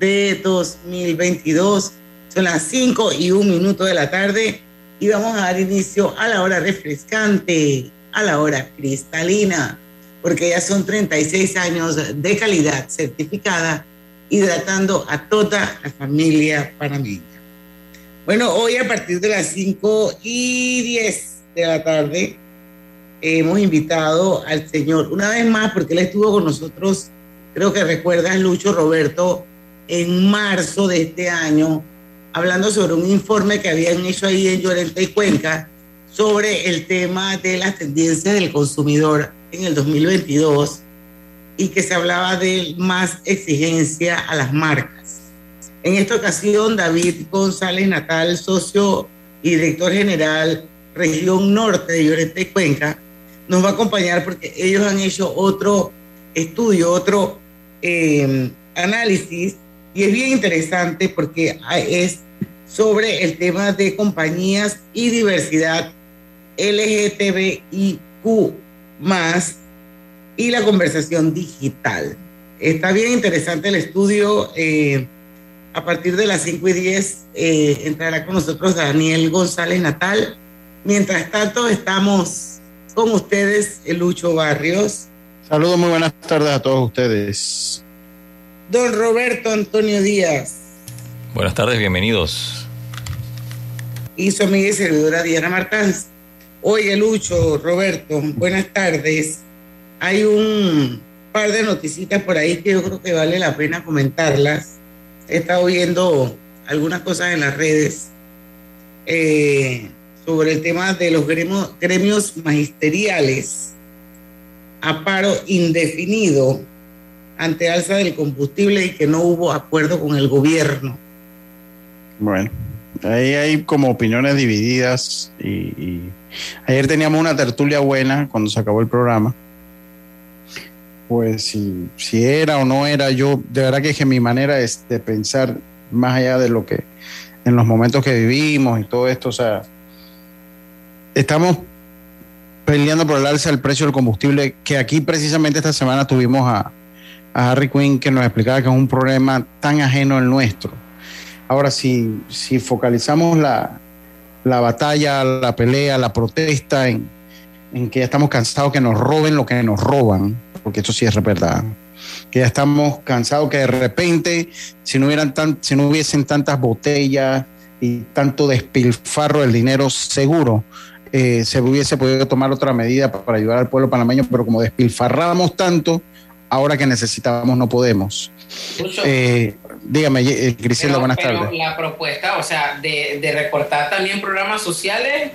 de 2022. Son las 5 y un minuto de la tarde y vamos a dar inicio a la hora refrescante, a la hora cristalina, porque ya son 36 años de calidad certificada, hidratando a toda la familia panameña. Bueno, hoy a partir de las 5 y 10 de la tarde hemos invitado al señor, una vez más, porque él estuvo con nosotros, creo que recuerdas, Lucho Roberto, en marzo de este año, hablando sobre un informe que habían hecho ahí en Llorente y Cuenca sobre el tema de las tendencias del consumidor en el 2022 y que se hablaba de más exigencia a las marcas. En esta ocasión, David González Natal, socio y director general región norte de Llorente y Cuenca, nos va a acompañar porque ellos han hecho otro estudio, otro eh, análisis y es bien interesante porque es sobre el tema de compañías y diversidad LGTBIQ más y la conversación digital. Está bien interesante el estudio. Eh, a partir de las 5 y 10 eh, entrará con nosotros Daniel González Natal. Mientras tanto, estamos con ustedes, Lucho Barrios. Saludos, muy buenas tardes a todos ustedes. Don Roberto Antonio Díaz. Buenas tardes, bienvenidos. Y su amiga y servidora Diana Martans. Oye, Lucho, Roberto, buenas tardes. Hay un par de noticitas por ahí que yo creo que vale la pena comentarlas. He estado viendo algunas cosas en las redes eh, sobre el tema de los gremios, gremios magisteriales a paro indefinido ante alza del combustible y que no hubo acuerdo con el gobierno. Bueno, ahí hay como opiniones divididas y, ayer teníamos una tertulia buena cuando se acabó el programa. Pues si, si era o no era, yo de verdad que, que mi manera es de pensar más allá de lo que en los momentos que vivimos y todo esto, o sea, estamos peleando por el alza del precio del combustible, que aquí precisamente esta semana tuvimos a, a Harry Quinn que nos explicaba que es un problema tan ajeno al nuestro. Ahora, si, si focalizamos la, la batalla, la pelea, la protesta en, en, que ya estamos cansados que nos roben lo que nos roban, porque esto sí es verdad, que ya estamos cansados que de repente, si no, hubieran tan, si no hubiesen tantas botellas y tanto despilfarro del dinero seguro, eh, se hubiese podido tomar otra medida para ayudar al pueblo panameño, pero como despilfarramos tanto, ahora que necesitábamos no podemos. Eh, dígame, eh, Griselda, buenas pero tardes. La propuesta, o sea, de, de recortar también programas sociales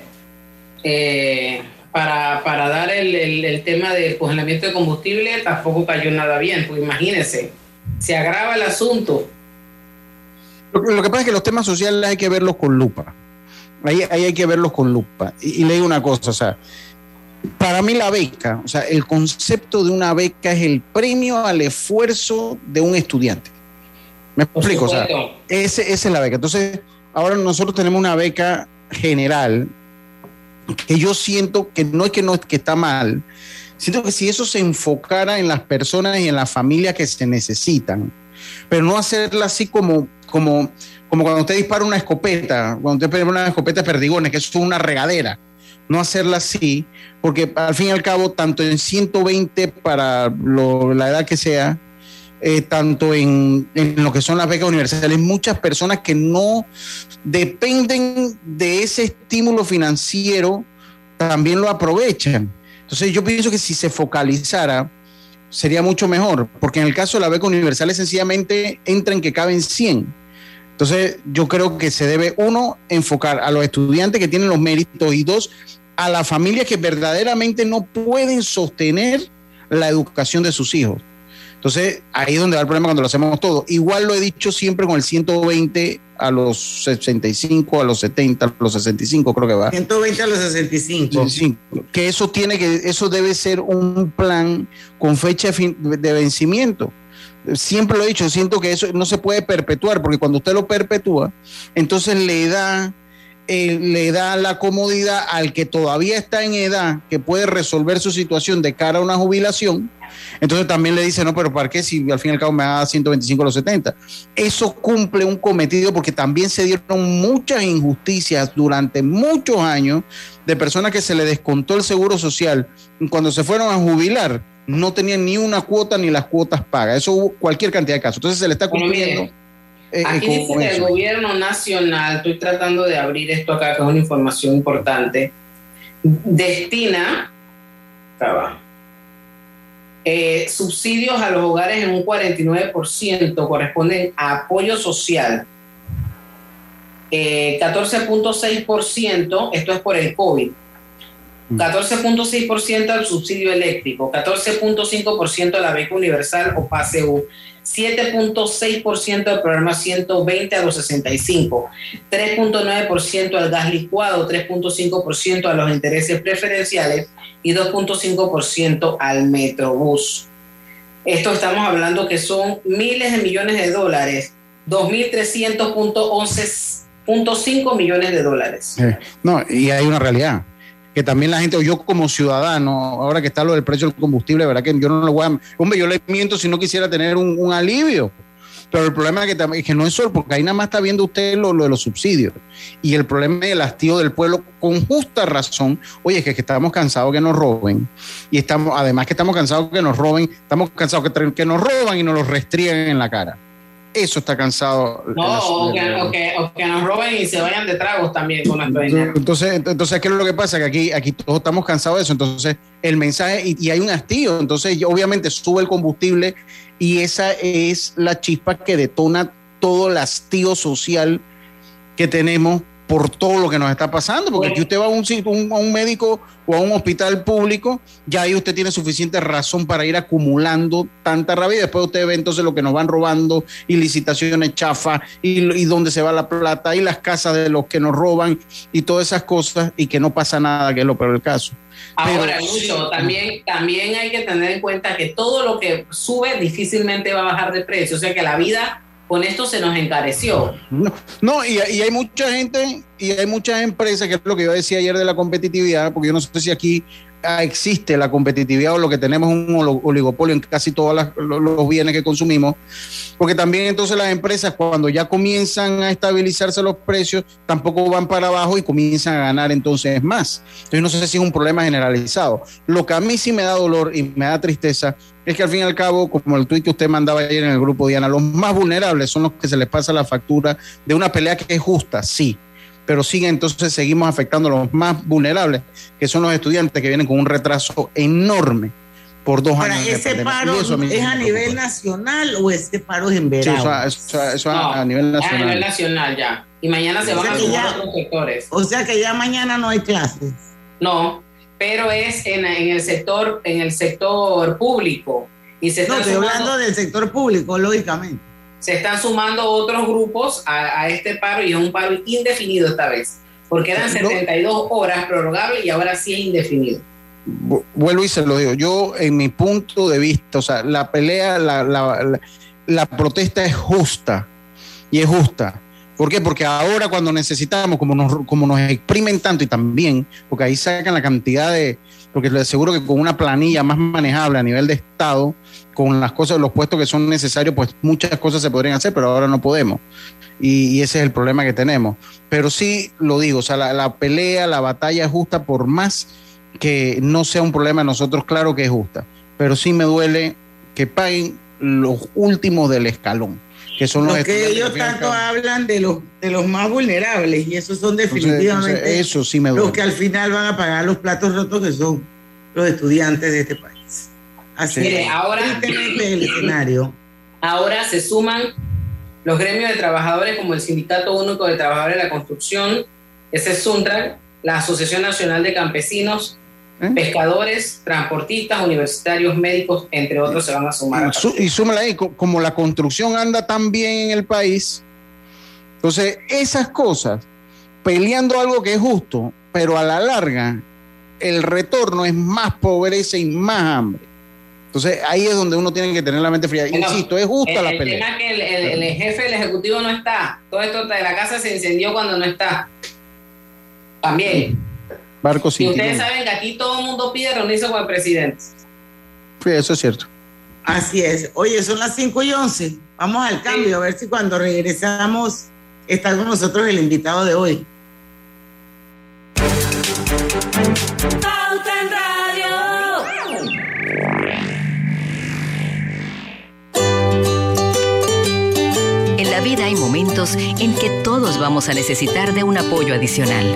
eh, para, para, dar el, el, el, tema del congelamiento de combustible tampoco cayó nada bien, pues imagínense, se agrava el asunto. Lo, lo, que pasa es que los temas sociales hay que verlos con lupa. Ahí, ahí hay que verlos con lupa. Y, y le digo una cosa, o sea, para mí la beca, o sea, el concepto de una beca es el premio al esfuerzo de un estudiante. ¿Me explico? O sea, ese, esa es la beca. Entonces, ahora nosotros tenemos una beca general que yo siento que no es que no es que está mal, siento que si eso se enfocara en las personas y en las familias que se necesitan, pero no hacerla así como, como, como cuando usted dispara una escopeta, cuando usted dispara una escopeta de perdigones, que eso es una regadera no hacerla así, porque al fin y al cabo, tanto en 120 para lo, la edad que sea, eh, tanto en, lo que son las becas universales, muchas personas que no dependen de ese estímulo financiero, también lo aprovechan. Entonces yo pienso que si se focalizara, sería mucho mejor, porque en el caso de la beca universal sencillamente entra en que caben 100. Entonces yo creo que se debe, uno, enfocar a los estudiantes que tienen los méritos y dos, a las familias que verdaderamente no pueden sostener la educación de sus hijos. Entonces, ahí es donde va el problema cuando lo hacemos todo. Igual lo he dicho siempre con el 120 a los 65, a los 70, a los 65, creo que va. 120 a los 65. Que eso tiene que, eso debe ser un plan con fecha de vencimiento. Siempre lo he dicho, siento que eso no se puede perpetuar, porque cuando usted lo perpetúa, entonces le da eh, le da la comodidad al que todavía está en edad, que puede resolver su situación de cara a una jubilación. Entonces también le dice, no, pero ¿para qué si al fin y al cabo me da 125 a los 70? Eso cumple un cometido porque también se dieron muchas injusticias durante muchos años de personas que se le descontó el seguro social cuando se fueron a jubilar no tenían ni una cuota ni las cuotas pagas. Eso hubo cualquier cantidad de casos. Entonces se le está cumpliendo. Eh, Aquí dice que el gobierno nacional, estoy tratando de abrir esto acá, que es una información importante, destina eh, subsidios a los hogares en un 49%, corresponden a apoyo social. 14.6%, eh, esto es por el COVID. 14.6% mm. al subsidio eléctrico, 14.5% a la beca universal o PASEU, 7.6% del programa 120 a los 65, 3.9% al gas licuado, 3.5% a los intereses preferenciales y 2.5% al Metrobús. Esto estamos hablando que son miles de millones de dólares, 2.300.11.5 millones de dólares. Eh, no, y hay una realidad que también la gente, o yo como ciudadano, ahora que está lo del precio del combustible, ¿verdad? Que yo no lo voy a. Hombre, yo le miento si no quisiera tener un, alivio. Pero el problema es que, que, no es solo, porque ahí nada más está viendo usted lo, de los subsidios. Y el problema es el hastío del pueblo, con justa razón. Oye, es que, estamos cansados que nos roben. Y estamos, además que estamos cansados que nos roben, estamos cansados que, que nos roban y nos los restriegan en la cara. Eso está cansado. No, o que, nos roben y se vayan de tragos también con nuestro dinero. Entonces, entonces, ¿qué es lo que pasa? Que aquí, aquí todos estamos cansados de eso. Entonces, el mensaje, y, hay un hastío. Entonces, obviamente sube el combustible y esa es la chispa que detona todo el hastío social que tenemos por todo lo que nos está pasando, porque aquí usted va a un, a un médico o a un hospital público, ya ahí usted tiene suficiente razón para ir acumulando tanta rabia. Y después usted ve entonces lo que nos van robando y licitaciones chafa y, y dónde se va la plata y las casas de los que nos roban y todas esas cosas y que no pasa nada, que es lo peor del caso. Ahora, Lucho, también, también hay que tener en cuenta que todo lo que sube difícilmente va a bajar de precio, o sea que la vida con esto se nos encareció. No, y, hay mucha gente y hay muchas empresas, que es lo que yo decía ayer de la competitividad, porque yo no sé si aquí existe la competitividad o lo que tenemos un oligopolio en casi todos los bienes que consumimos, porque también entonces las empresas cuando ya comienzan a estabilizarse los precios, tampoco van para abajo y comienzan a ganar entonces más. Entonces no sé si es un problema generalizado. Lo que a mí sí me da dolor y me da tristeza es que al fin y al cabo, como el tuit que usted mandaba ayer en el grupo Diana, los más vulnerables son los que se les pasa la factura de una pelea que es justa, sí, pero sigue entonces seguimos afectando a los más vulnerables, que son los estudiantes que vienen con un retraso enorme por dos años. ¿Ese paro es a nivel nacional o ese paro es en verano? eso, eso, a nivel nacional. A nivel nacional ya. Y mañana se van a sumar otros sectores. O sea que ya mañana no hay clases. No, pero es en, el sector en el sector público y se no estoy hablando del sector público lógicamente se están sumando otros grupos a, este paro y es un paro indefinido esta vez porque eran 72 horas prorrogables y ahora sí es indefinido. Vuelvo y se lo digo yo en mi punto de vista o sea la pelea la, la, la protesta es justa y es justa. ¿Por qué? Porque ahora cuando necesitamos, como nos, como nos exprimen tanto y también, porque ahí sacan la cantidad de, porque les aseguro que con una planilla más manejable a nivel de Estado, con las cosas, los puestos que son necesarios, pues muchas cosas se podrían hacer, pero ahora no podemos. Y, ese es el problema que tenemos. Pero sí lo digo, o sea, la, la pelea, la batalla es justa, por más que no sea un problema de nosotros, claro que es justa. Pero sí me duele que paguen los últimos del escalón que son los, que ellos tanto hablan de los de los más vulnerables y esos son definitivamente eso sí me los que al final van a pagar los platos rotos que son los estudiantes de este país. Así Mire, ahora el escenario. Ahora se suman los gremios de trabajadores como el Sindicato Único de Trabajadores de la Construcción, ese es SUNTRAC, la Asociación Nacional de Campesinos, ¿Eh? Pescadores, transportistas, universitarios, médicos, entre otros, se van a sumar. Su- y súmala ahí, co- como la construcción anda tan bien en el país, entonces esas cosas, peleando algo que es justo, pero a la larga el retorno es más pobreza y más hambre. Entonces ahí es donde uno tiene que tener la mente fría. Bueno, Insisto, es justa el, la el pelea. tema es que el, el- el jefe del ejecutivo no está. Todo esto de la casa se incendió cuando no está. También. Barco Y sin ustedes timón. saben que aquí todo el mundo pide reunirse con el presidente. Sí, eso es cierto. Así es. Oye, son las 5 y 11. Vamos al cambio, a ver si cuando regresamos está con nosotros el invitado de hoy. Pauta en Radio. En la vida hay momentos en que todos vamos a necesitar de un apoyo adicional.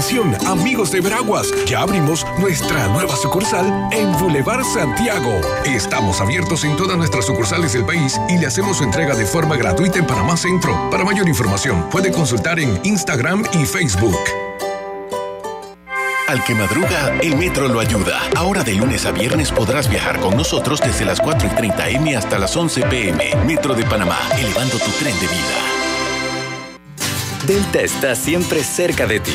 Atención, amigos de Veraguas, ya abrimos nuestra nueva sucursal en Boulevard Santiago. Estamos abiertos en todas nuestras sucursales del país y le hacemos su entrega de forma gratuita en Panamá Centro. Para mayor información, puede consultar en Instagram y Facebook. Al que madruga, el metro lo ayuda. Ahora de lunes a viernes podrás viajar con nosotros desde las 4 y 30 M hasta las 11 PM. Metro de Panamá, elevando tu tren de vida. Delta está siempre cerca de ti,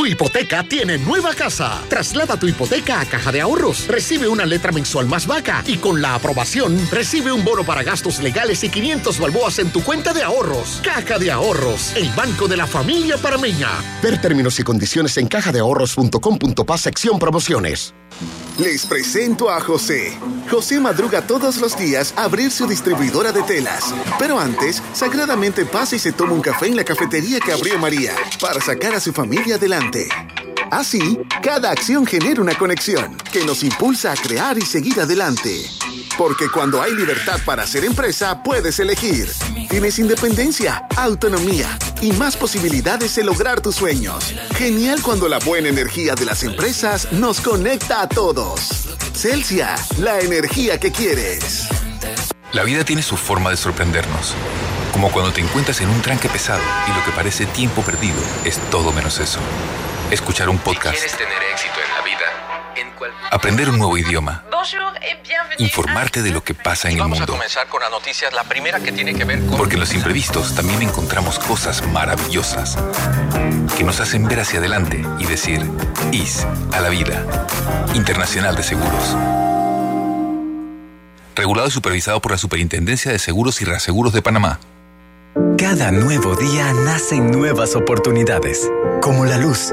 Tu hipoteca tiene nueva casa. Traslada tu hipoteca a Caja de Ahorros. Recibe una letra mensual más vaca y con la aprobación recibe un bono para gastos legales y 500 balboas en tu cuenta de ahorros. Caja de Ahorros, el banco de la familia parameña. Ver términos y condiciones en cajadeahorros.com.pa sección promociones. Les presento a José. José madruga todos los días a abrir su distribuidora de telas. Pero antes, sagradamente pasa y se toma un café en la cafetería que abrió María para sacar a su familia adelante. Así, cada acción genera una conexión que nos impulsa a crear y seguir adelante. Porque cuando hay libertad para hacer empresa, puedes elegir. Tienes independencia, autonomía y más posibilidades de lograr tus sueños. Genial cuando la buena energía de las empresas nos conecta a todos. Celsia, la energía que quieres. La vida tiene su forma de sorprendernos. Como cuando te encuentras en un tranque pesado y lo que parece tiempo perdido es todo menos eso. Escuchar un podcast, tener éxito en la vida, en cual... aprender un nuevo idioma, Bonjour et bienvenue. informarte de lo que pasa en el a mundo. comenzar con las noticias. La primera que tiene que ver con... Porque en los imprevistos también encontramos cosas maravillosas que nos hacen ver hacia adelante y decir IS a la vida. Internacional de Seguros. Regulado y supervisado por la Superintendencia de Seguros y Reaseguros de Panamá. Cada nuevo día nacen nuevas oportunidades, como la luz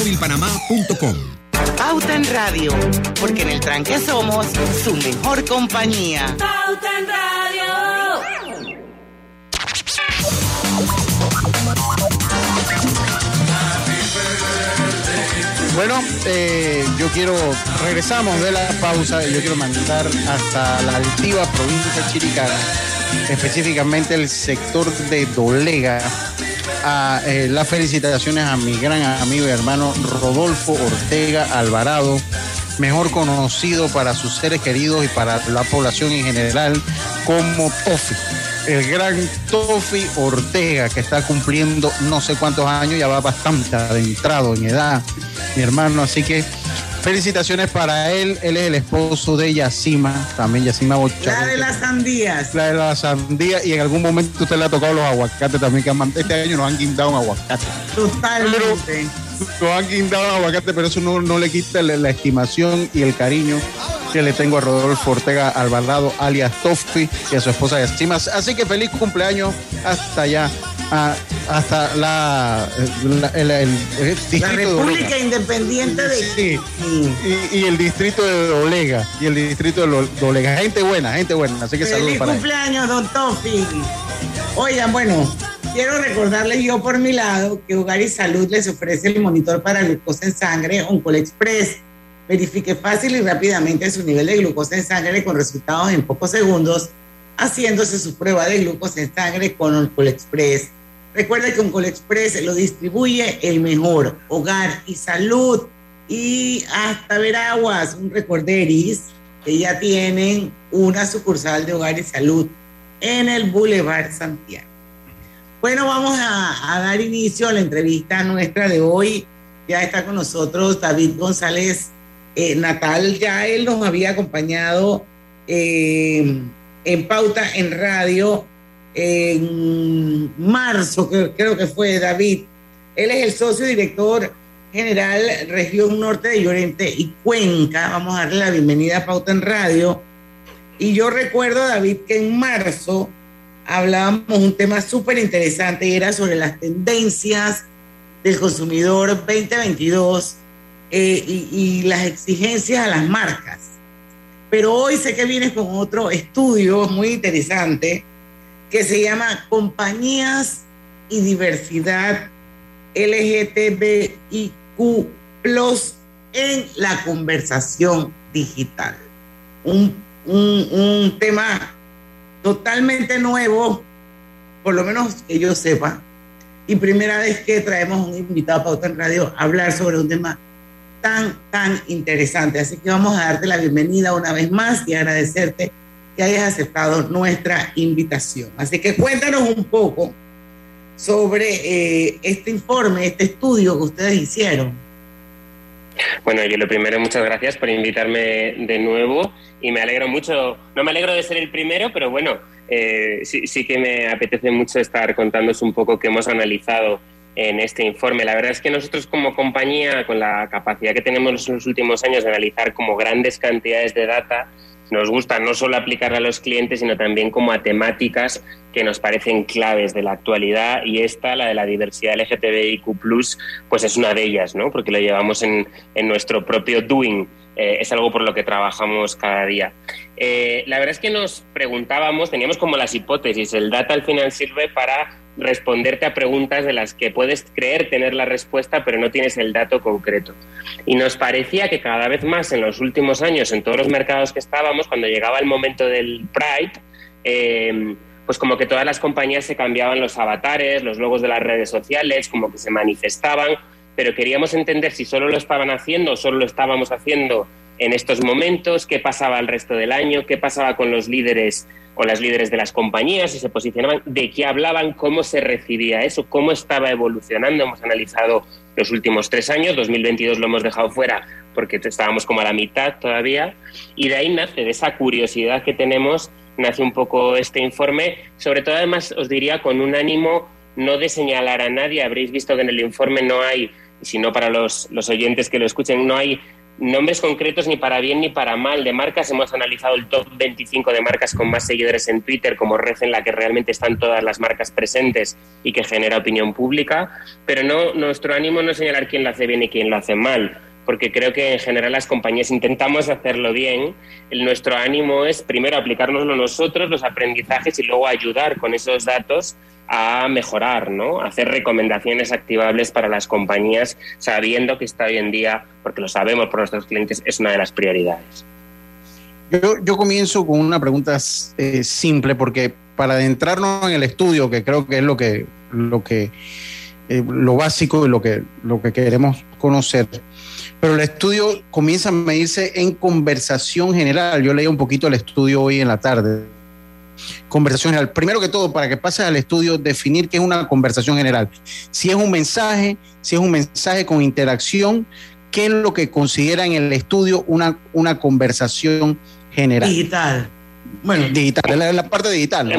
másmóvilpanamá.com. Pauta en Radio, porque en el tranque somos su mejor compañía. Pauta en Radio. Bueno, eh, yo quiero, regresamos de la pausa y yo quiero mandar hasta la altiva provincia de Chiricana, específicamente el sector de Dolega, eh, las felicitaciones a mi gran amigo y hermano Rodolfo Ortega Alvarado, mejor conocido para sus seres queridos y para la población en general como Tofi. El gran Tofi Ortega, que está cumpliendo no sé cuántos años, ya va bastante adentrado en edad, mi hermano. Así que felicitaciones para él. Él es el esposo de Yacima, también Yacima Bocha. La de las sandías. La de la sandía y en algún momento usted le ha tocado los aguacates también, que han este año nos han guindado un aguacate. Totalmente. Nos han guindado un aguacate, pero eso no, no le quita la, la estimación y el cariño que le tengo a Rodolfo Ortega Alvarado, alias Tofi, y a su esposa Yacima. Así que feliz cumpleaños hasta allá, a- hasta la, la- el, el- el La distrito de República. Independiente de Sí, y, y el distrito de Olega, y el distrito de Lo- de Olega. Gente buena, gente buena. Así que saludos Feliz para él. cumpleaños, don Tofi. Oigan, bueno, quiero recordarles yo por mi lado que Hogar y Salud les ofrece el monitor para glucosa en sangre Oncol Express. Verifique fácil y rápidamente su nivel de glucosa en sangre con resultados en pocos segundos, haciéndose su prueba de glucosa en sangre con Oncol Express. Recuerde que Oncol Express lo distribuye el mejor Hogar y Salud y hasta Veraguas, un recorderis que ya tienen una sucursal de Hogar y Salud en el Boulevard Santiago. Bueno, vamos a, a dar inicio a la entrevista nuestra de hoy. Ya está con nosotros David González eh, Natal. Ya él nos había acompañado eh, en Pauta en Radio en marzo, que- creo que fue David. Él es el socio director general Región Norte de Llorente y Cuenca. Vamos a darle la bienvenida a Pauta en Radio. Y yo recuerdo, David, que en marzo hablábamos un tema súper interesante y era sobre las tendencias del consumidor 2022 eh, y, y las exigencias a las marcas. Pero hoy sé que vienes con otro estudio muy interesante que se llama Compañías y Diversidad LGTBIQ en la conversación digital. Un, un- un tema totalmente nuevo, por lo menos que yo sepa, y primera vez que traemos un invitado a Pauta en Radio a hablar sobre un tema tan, tan interesante. Así que vamos a darte la bienvenida una vez más y agradecerte que hayas aceptado nuestra invitación. Así que cuéntanos un poco sobre eh, este informe, este estudio que ustedes hicieron. Bueno, yo lo primero, muchas gracias por invitarme de nuevo y me alegro mucho, no me alegro de ser el primero, pero bueno, eh, sí, sí que me apetece mucho estar contándoos un poco qué hemos analizado en este informe. La verdad es que nosotros como compañía, con la capacidad que tenemos en los últimos años de analizar como grandes cantidades de data, nos gusta no solo aplicarla a los clientes, sino también como a temáticas que nos parecen claves de la actualidad y esta, la de la diversidad LGTBIQ+, pues es una de ellas, ¿no? Porque lo llevamos en, en nuestro propio doing, eh, es algo por lo que trabajamos cada día. Eh, la verdad es que nos preguntábamos, teníamos como las hipótesis, el data al final sirve para responderte a preguntas de las que puedes creer tener la respuesta, pero no tienes el dato concreto. Y nos parecía que cada vez más en los últimos años, en todos los mercados que estábamos, cuando llegaba el momento del Pride, eh, pues como que todas las compañías se cambiaban los avatares, los logos de las redes sociales, como que se manifestaban, pero queríamos entender si solo lo estaban haciendo o solo lo estábamos haciendo en estos momentos, qué pasaba el resto del año, qué pasaba con los líderes o las líderes de las compañías, si se posicionaban, de qué hablaban, cómo se recibía eso, cómo estaba evolucionando. Hemos analizado los últimos tres años, 2022 lo hemos dejado fuera porque estábamos como a la mitad todavía, y de ahí nace, de esa curiosidad que tenemos, nace un poco este informe, sobre todo además os diría con un ánimo no de señalar a nadie, habréis visto que en el informe no hay, si no para los, los oyentes que lo escuchen, no hay nombres concretos ni para bien ni para mal de marcas. Hemos analizado el top 25 de marcas con más seguidores en Twitter como red en la que realmente están todas las marcas presentes y que genera opinión pública. Pero no, nuestro ánimo no es señalar quién lo hace bien y quién lo hace mal porque creo que en general las compañías intentamos hacerlo bien. El, nuestro ánimo es primero aplicárnoslo nosotros, los aprendizajes, y luego ayudar con esos datos a mejorar, ¿no? hacer recomendaciones activables para las compañías, sabiendo que está hoy en día, porque lo sabemos por nuestros clientes, es una de las prioridades. Yo, comienzo con una pregunta eh, simple, porque para adentrarnos en el estudio, que creo que es lo que, lo que eh, lo básico y lo que, lo que queremos conocer. Pero el estudio comienza a medirse en conversación general. Yo leí un poquito el estudio hoy en la tarde conversación general. Primero que todo, para que pases al estudio, definir qué es una conversación general. Si es un mensaje, si es un mensaje con interacción, qué es lo que considera en el estudio una, una conversación general. Digital. Bueno, digital, la, la parte digital.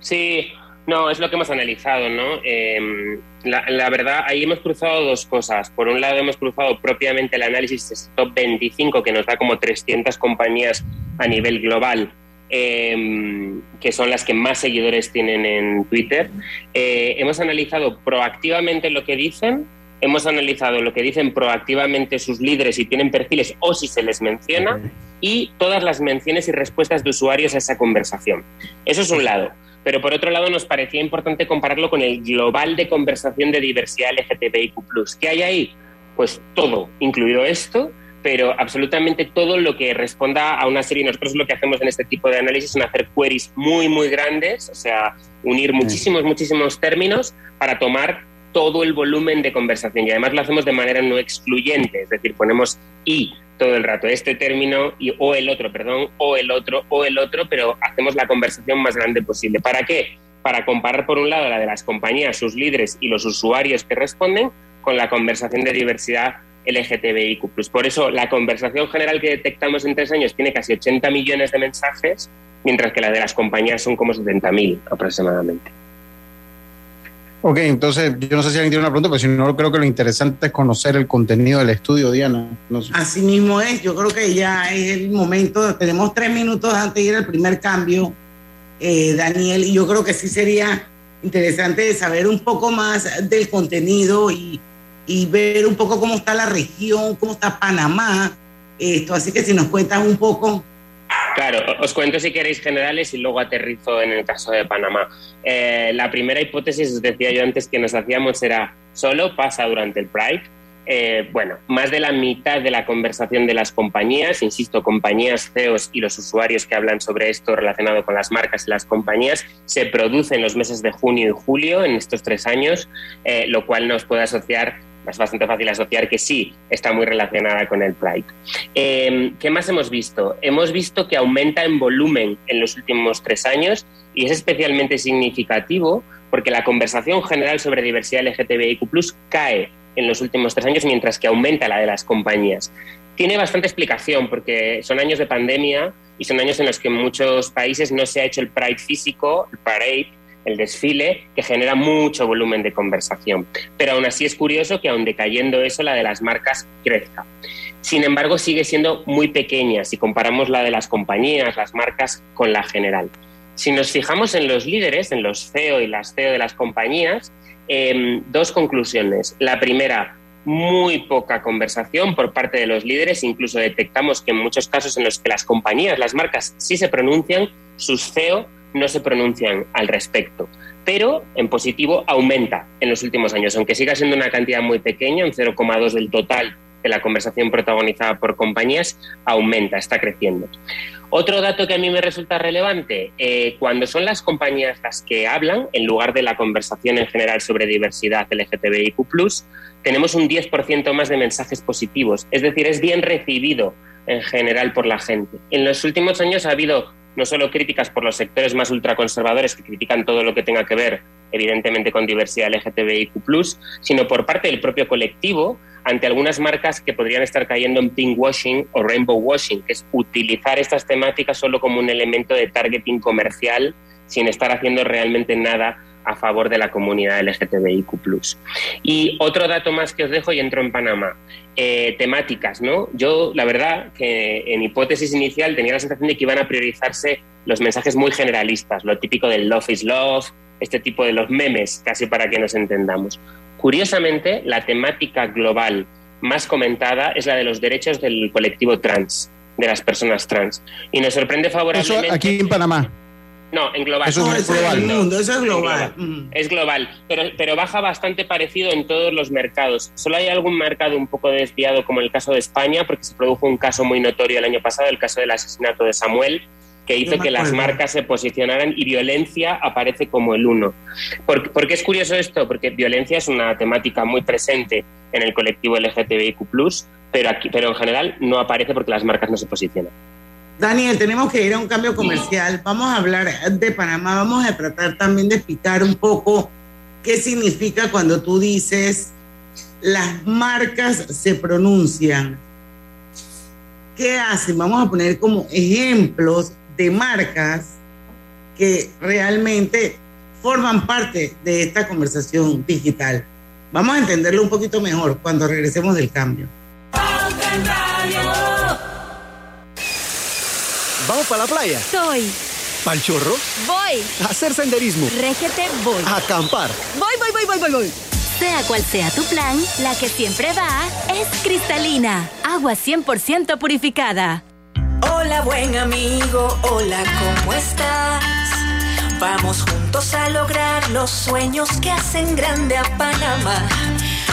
sí, no, es lo que hemos analizado, ¿no? Em, la, la, verdad, ahí hemos cruzado dos cosas. Por un lado, hemos cruzado propiamente el análisis de este top 25, que nos da como 300 compañías a nivel global Em, que son las que más seguidores tienen en Twitter. Eh, hemos analizado proactivamente lo que dicen, hemos analizado lo que dicen proactivamente sus líderes si tienen perfiles o si se les menciona y todas las menciones y respuestas de usuarios a esa conversación. Eso es un lado. Pero por otro lado nos parecía importante compararlo con el global de conversación de diversidad LGTBIQ. ¿Qué hay ahí? Pues todo, incluido esto, pero absolutamente todo lo que responda a una serie. Nosotros lo que hacemos en este tipo de análisis es hacer queries muy, muy grandes, o sea, unir muchísimos, muchísimos términos para tomar todo el volumen de conversación. Y además lo hacemos de manera no excluyente, es decir, ponemos y todo el rato, este término y, o el otro, perdón, o el otro, o el otro, pero hacemos la conversación más grande posible. ¿Para qué? Para comparar, por un lado, la de las compañías, sus líderes y los usuarios que responden con la conversación de diversidad LGTBIQ. Por eso la conversación general que detectamos en tres años tiene casi 80 millones de mensajes, mientras que la de las compañías son como 70.000 aproximadamente. Ok, entonces yo no sé si alguien tiene una pregunta, pero si no, creo que lo interesante es conocer el contenido del estudio, Diana. Así mismo es, yo creo que ya es el momento, tenemos tres minutos antes de ir al primer cambio, eh, Daniel, y yo creo que sí sería interesante saber un poco más del contenido y y ver un poco cómo está la región, cómo está Panamá. Esto, así que si nos cuentan un poco. Claro, os cuento si queréis generales y luego aterrizo en el caso de Panamá. Eh, la primera hipótesis, os decía yo antes, que nos hacíamos era solo pasa durante el Pride. Eh, bueno, más de la mitad de la conversación de las compañías, insisto, compañías, CEOs y los usuarios que hablan sobre esto relacionado con las marcas y las compañías, se produce en los meses de junio y julio, en estos tres años, eh, lo cual nos puede asociar es bastante fácil asociar que sí está muy relacionada con el Pride. Em, ¿Qué más hemos visto? Hemos visto que aumenta en volumen en los últimos tres años y es especialmente significativo porque la conversación general sobre diversidad LGTBIQ cae en los últimos tres años mientras que aumenta la de las compañías. Tiene bastante explicación porque son años de pandemia y son años en los que en muchos países no se ha hecho el Pride físico, el Parade, el desfile, que genera mucho volumen de conversación. Pero aún así es curioso que aun decayendo eso, la de las marcas crezca. Sin embargo, sigue siendo muy pequeña si comparamos la de las compañías, las marcas, con la general. Si nos fijamos en los líderes, en los CEO y las CEO de las compañías, em, dos conclusiones. La primera, muy poca conversación por parte de los líderes, incluso detectamos que en muchos casos en los que las compañías, las marcas sí se pronuncian, sus CEO no se pronuncian al respecto. Pero en positivo aumenta en los últimos años, aunque siga siendo una cantidad muy pequeña, un 0,2 del total de la conversación protagonizada por compañías, aumenta, está creciendo. Otro dato que a mí me resulta relevante, eh, cuando son las compañías las que hablan, en lugar de la conversación en general sobre diversidad LGTBIQ, tenemos un 10% más de mensajes positivos. Es decir, es bien recibido en general por la gente. En los últimos años ha habido no solo críticas por los sectores más ultraconservadores que critican todo lo que tenga que ver, evidentemente, con diversidad LGTBIQ, sino por parte del propio colectivo ante algunas marcas que podrían estar cayendo en pinkwashing o rainbow washing, que es utilizar estas temáticas solo como un elemento de targeting comercial sin estar haciendo realmente nada a favor de la comunidad LGTBIQ. Y otro dato más que os dejo y entro en Panamá. Eh, temáticas, ¿no? Yo, la verdad, que en hipótesis inicial tenía la sensación de que iban a priorizarse los mensajes muy generalistas, lo típico del love is love, este tipo de los memes, casi para que nos entendamos. Curiosamente, la temática global más comentada es la de los derechos del colectivo trans, de las personas trans. Y nos sorprende favorablemente. Eso aquí en Panamá. No, en global. Eso es global. mundo, eso es global. Es global, pero, pero baja bastante parecido en todos los mercados. Solo hay algún mercado un poco desviado, como el caso de España, porque se produjo un caso muy notorio el año pasado, el caso del asesinato de Samuel, que hizo que las marcas se posicionaran y violencia aparece como el uno. ¿Por, por qué es curioso esto? Porque violencia es una temática muy presente en el colectivo LGTBIQ, pero, aquí, pero en general no aparece porque las marcas no se posicionan. Daniel, tenemos que ir a un cambio comercial. Vamos a hablar de Panamá. Vamos a tratar también de explicar un poco qué significa cuando tú dices las marcas se pronuncian. ¿Qué hacen? Vamos a poner como ejemplos de marcas que realmente forman parte de esta conversación digital. Vamos a entenderlo un poquito mejor cuando regresemos del cambio. ¿Vamos para la playa? Soy. ¿Pal chorro? Voy. A hacer senderismo. Régete, voy. A acampar. Voy, voy, voy, voy, voy, voy. Sea cual sea tu plan, la que siempre va es cristalina. Agua 100% purificada. Hola, buen amigo. Hola, ¿cómo estás? Vamos juntos a lograr los sueños que hacen grande a Panamá.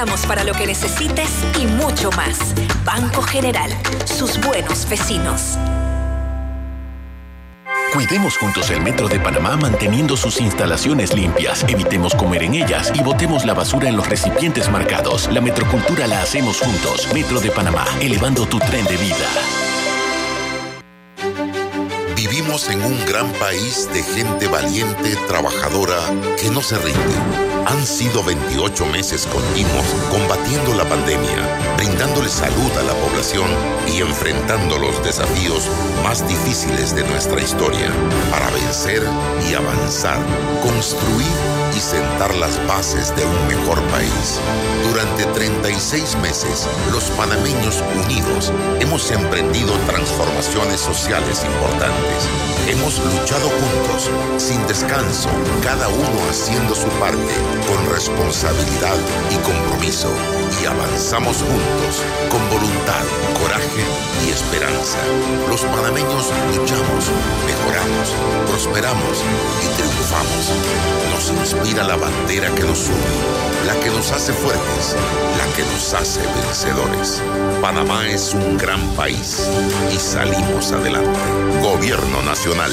estamos para lo que necesites y mucho más. Banco General, sus buenos vecinos. Cuidemos juntos el Metro de Panamá manteniendo sus instalaciones limpias. Evitemos comer en ellas y botemos la basura en los recipientes marcados. La metrocultura la hacemos juntos. Metro de Panamá, elevando tu tren de vida. Vivimos en un gran país de gente valiente, trabajadora, que no se rinde. Han sido 28 meses continuos combatiendo la pandemia, brindándole salud a la población y enfrentando los desafíos más difíciles de nuestra historia para vencer y avanzar, construir y sentar las bases de un mejor país. Durante 36 meses, los panameños unidos hemos emprendido transformaciones sociales importantes. Hemos luchado juntos, sin descanso, cada uno haciendo su parte, con responsabilidad y compromiso. Y avanzamos juntos, con voluntad, coraje y esperanza. Los panameños luchamos, mejoramos, prosperamos y triunfamos. Nos inspira la bandera que nos une, la que nos hace fuertes, la que nos hace vencedores. Panamá es un gran país y salimos adelante. Gobierno Nacional.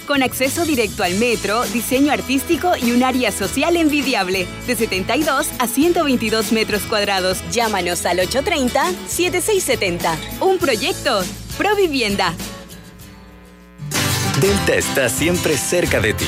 con acceso directo al metro, diseño artístico y un área social envidiable, de 72 a 122 metros cuadrados. Llámanos al 830-7670. Un proyecto, Provivienda. Delta está siempre cerca de ti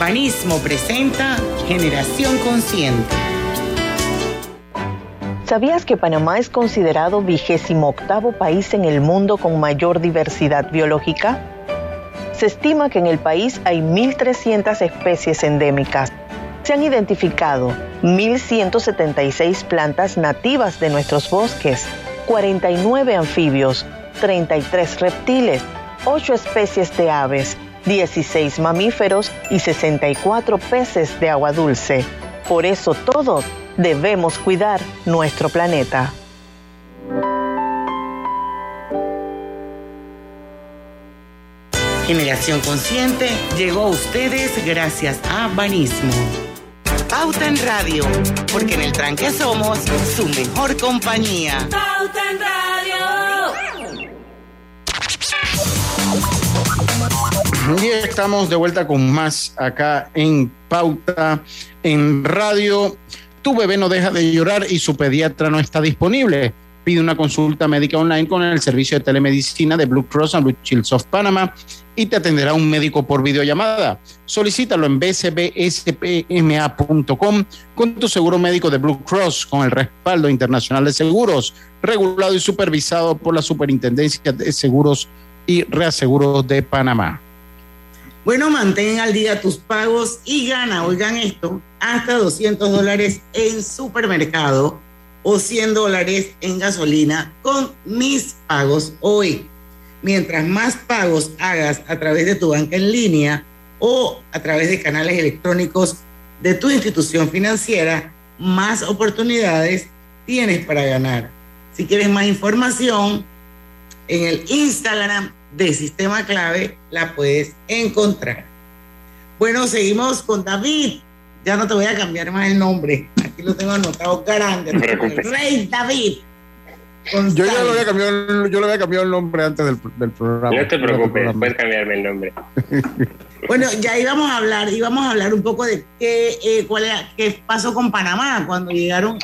Banismo presenta Generación Consciente. ¿Sabías que Panamá es considerado vigésimo octavo país en el mundo con mayor diversidad biológica? Se estima que en el país hay 1.300 especies endémicas. Se han identificado 1.176 plantas nativas de nuestros bosques, 49 anfibios, 33 reptiles, 8 especies de aves, 16 mamíferos y 64 peces de agua dulce. Por eso todos debemos cuidar nuestro planeta. Generación Consciente llegó a ustedes gracias a Banismo. Pauta en Radio, porque en el tranque somos su mejor compañía. Pauta en Radio. Y estamos de vuelta con más acá en Pauta en Radio. Tu bebé no deja de llorar y su pediatra no está disponible. Pide una consulta médica online con el servicio de telemedicina de Blue Cross and Blue Shields of Panama y te atenderá un médico por videollamada. Solicítalo en bcbspma.com con tu seguro médico de Blue Cross con el respaldo internacional de seguros, regulado y supervisado por la Superintendencia de Seguros y Reaseguros de Panamá. Bueno, mantén al día tus pagos y gana, oigan esto, hasta 200 dólares en supermercado o 100 dólares en gasolina con mis pagos hoy. Mientras más pagos hagas a través de tu banca en línea o a través de canales electrónicos de tu institución financiera, más oportunidades tienes para ganar. Si quieres más información, en el Instagram de Sistema Clave la puedes encontrar. Bueno, seguimos con David. Ya no te voy a cambiar más el nombre. Aquí lo tengo anotado grande. Rey David. Yo ya lo había cambiado, yo le había cambiado el nombre antes del, del programa. No te preocupes, puedes cambiarme el nombre. Bueno, ya íbamos a hablar, íbamos a hablar un poco de qué, eh, cuál era- qué pasó con Panamá cuando llegaron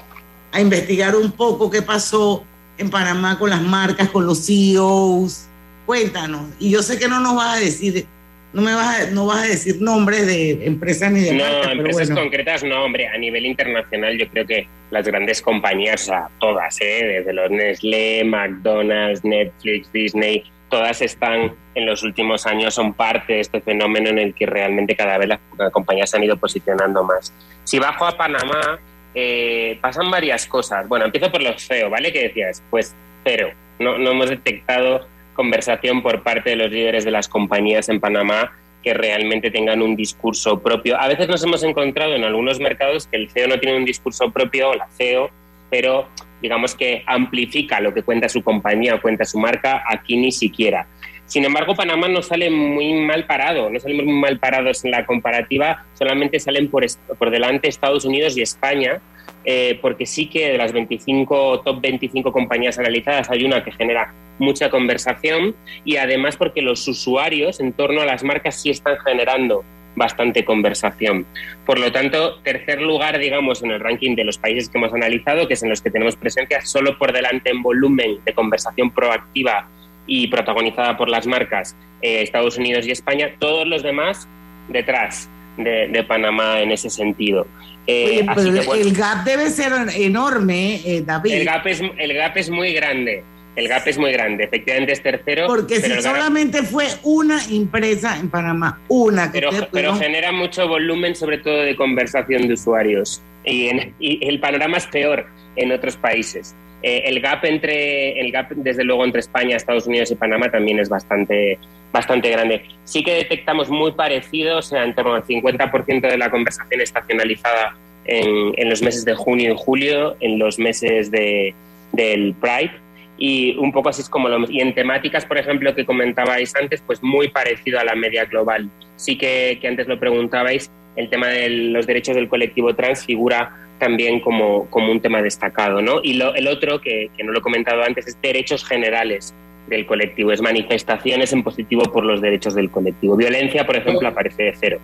a investigar un poco qué pasó en Panamá con las marcas, con los CEOs. Cuéntanos. Y yo sé que no nos vas a decir, no me vas a, no vas a decir nombres de empresas ni de No, marcas, pero empresas bueno. concretas no, hombre. A nivel internacional, yo creo que las grandes compañías, o sea, todas, ¿eh? desde los Nestlé, McDonald's, Netflix, Disney, todas están en los últimos años, son parte de este fenómeno en el que realmente cada vez las compañías se han ido posicionando más. Si bajo a Panamá, eh, pasan varias cosas. Bueno, empiezo por los CEO, ¿vale? Que decías, pues cero. No, no hemos detectado conversación por parte de los líderes de las compañías en Panamá que realmente tengan un discurso propio. A veces nos hemos encontrado en algunos mercados que el CEO no tiene un discurso propio, la CEO, pero digamos que amplifica lo que cuenta su compañía o cuenta su marca, aquí ni siquiera. Sin embargo, Panamá no sale muy mal parado, no salimos muy mal parados en la comparativa, solamente salen por, por delante Estados Unidos y España, eh, porque sí que de las 25 top 25 compañías analizadas hay una que genera mucha conversación y además porque los usuarios en torno a las marcas sí están generando bastante conversación. Por lo tanto, tercer lugar, digamos, en el ranking de los países que hemos analizado, que es en los que tenemos presencia, solo por delante en volumen de conversación proactiva y protagonizada por las marcas eh, Estados Unidos y España, todos los demás detrás de, de Panamá en ese sentido. Eh, Oye, así pero que, bueno, el gap debe ser enorme, eh, David. el gap, es, el gap es muy grande. El gap es muy grande. Efectivamente es tercero. porque si el gap- solamente fue una empresa en Panamá, una que pero, pero pudieron- genera mucho volumen, sobre todo de conversación de usuarios. Y, en- y el panorama es peor en otros países. Eh, el gap entre el gap, desde luego, entre España, Estados Unidos y Panamá también es bastante, bastante grande. Sí que detectamos muy parecido, o sea, en torno al 50% de la conversación estacionalizada en, en los meses de junio y julio, en los meses de, del Pride. Y un poco así es como lo... Y en temáticas, por ejemplo, que comentabais antes, pues muy parecido a la media global. Sí que, que antes lo preguntabais, el tema de los derechos del colectivo trans figura también como, como un tema destacado. ¿no? Y el otro, que, que no lo he comentado antes, es derechos generales del colectivo, es manifestaciones en positivo por los derechos del colectivo. Violencia, por ejemplo, aparece de cero.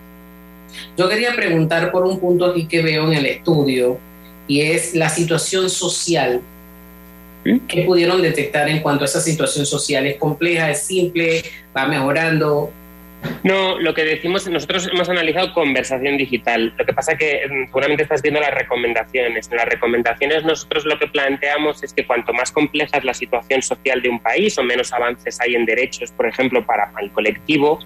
Yo quería preguntar por un punto aquí que veo en el estudio y es la situación social. ¿Qué pudieron detectar en cuanto a esa situación social? ¿Es compleja, es simple, va mejorando? No, lo que decimos, nosotros hemos analizado conversación digital. Lo que pasa es que mm, seguramente estás viendo las recomendaciones. En las recomendaciones nosotros lo que planteamos es que cuanto más compleja es la situación social de un país o menos avances hay en derechos, por ejemplo, para el colectivo,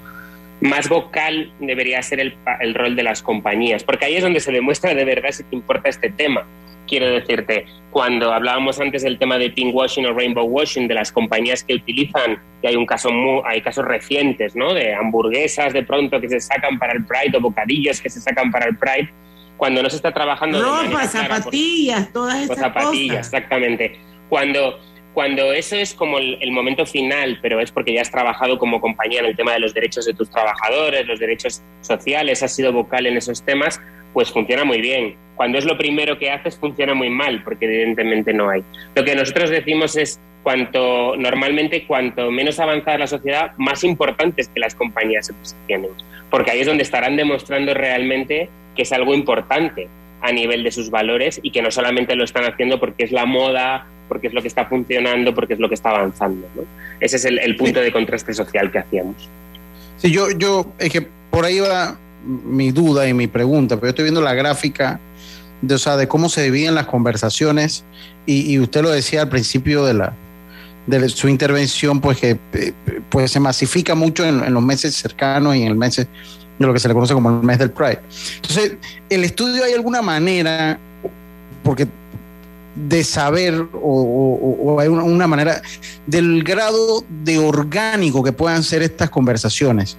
más vocal debería ser el, el rol de las compañías, porque ahí es donde se demuestra de verdad si te importa este tema quiero decirte, cuando hablábamos antes del tema de washing o rainbow washing, de las compañías que utilizan, y hay un caso muy, hay casos recientes, ¿no? De hamburguesas de pronto que se sacan para el Pride o bocadillos que se sacan para el Pride, cuando no se está trabajando... Ropa, zapatillas, todas esas zapatillas, exactamente. Cuando cuando eso es como el, el, momento final, pero es porque ya has trabajado como compañía en el tema de los derechos de tus trabajadores, los derechos sociales, has sido vocal en esos temas, pues funciona muy bien. Cuando es lo primero que haces, funciona muy mal, porque evidentemente no hay. Lo que nosotros decimos es, cuanto normalmente, cuanto menos avanzada la sociedad, más importante es que las compañías se posicionen, porque ahí es donde estarán demostrando realmente que es algo importante a nivel de sus valores y que no solamente lo están haciendo porque es la moda, porque es lo que está funcionando, porque es lo que está avanzando. Ese es el, punto de contraste social que hacíamos. Sí, yo, yo, es que por ahí va mi duda y mi pregunta, pero yo estoy viendo la gráfica de, o sea, de cómo se dividen las conversaciones y, usted lo decía al principio de la de su intervención, pues que pues se masifica mucho en, los meses cercanos y en el mes de lo que se le conoce como el mes del Pride. Entonces, el estudio hay alguna manera, porque de saber o, hay una, manera del grado de orgánico que puedan ser estas conversaciones.